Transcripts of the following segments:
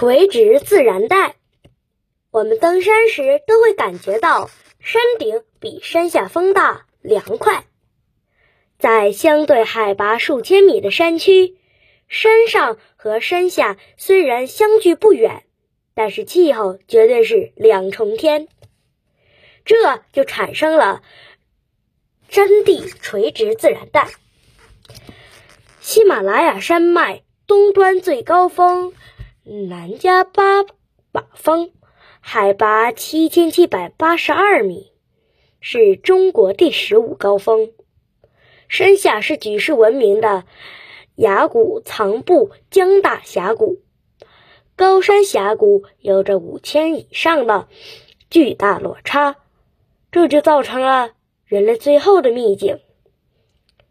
垂直自然带，我们登山时都会感觉到山顶比山下风大、凉快。在相对海拔数千米的山区，山上和山下虽然相距不远，但是气候绝对是两重天。这就产生了山地垂直自然带。喜马拉雅山脉东端最高峰。南迦巴瓦峰，海拔七千七百八十二米，是中国第十五高峰。山下是举世闻名的崖谷藏布江大峡谷，高山峡谷有着五千以上的巨大落差，这就造成了人类最后的秘境。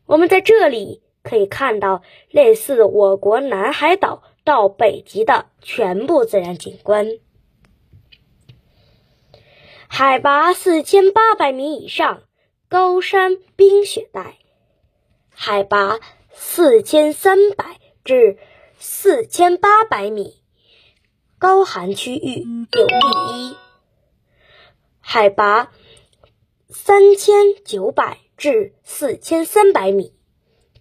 我们在这里可以看到类似我国南海岛。到北极的全部自然景观，海拔四千八百米以上高山冰雪带，海拔四千三百至四千八百米高寒区域有第一，海拔三千九百至四千三百米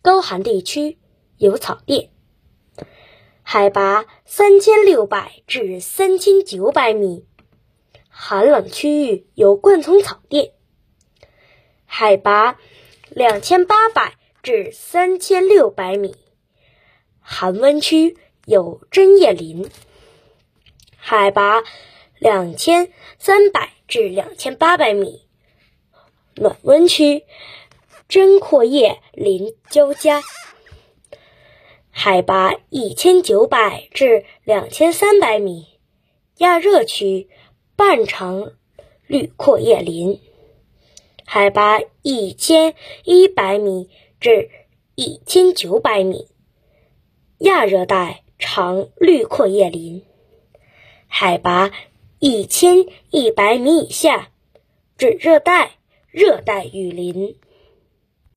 高寒地区有草甸。海拔三千六百至三千九百米，寒冷区域有灌丛草甸；海拔两千八百至三千六百米，寒温区有针叶林；海拔两千三百至两千八百米，暖温区针阔叶林交加。海拔一千九百至两千三百米，亚热区半长绿阔叶林；海拔一千一百米至一千九百米，亚热带长绿阔叶林；海拔一千一百米以下，至热带热带雨林。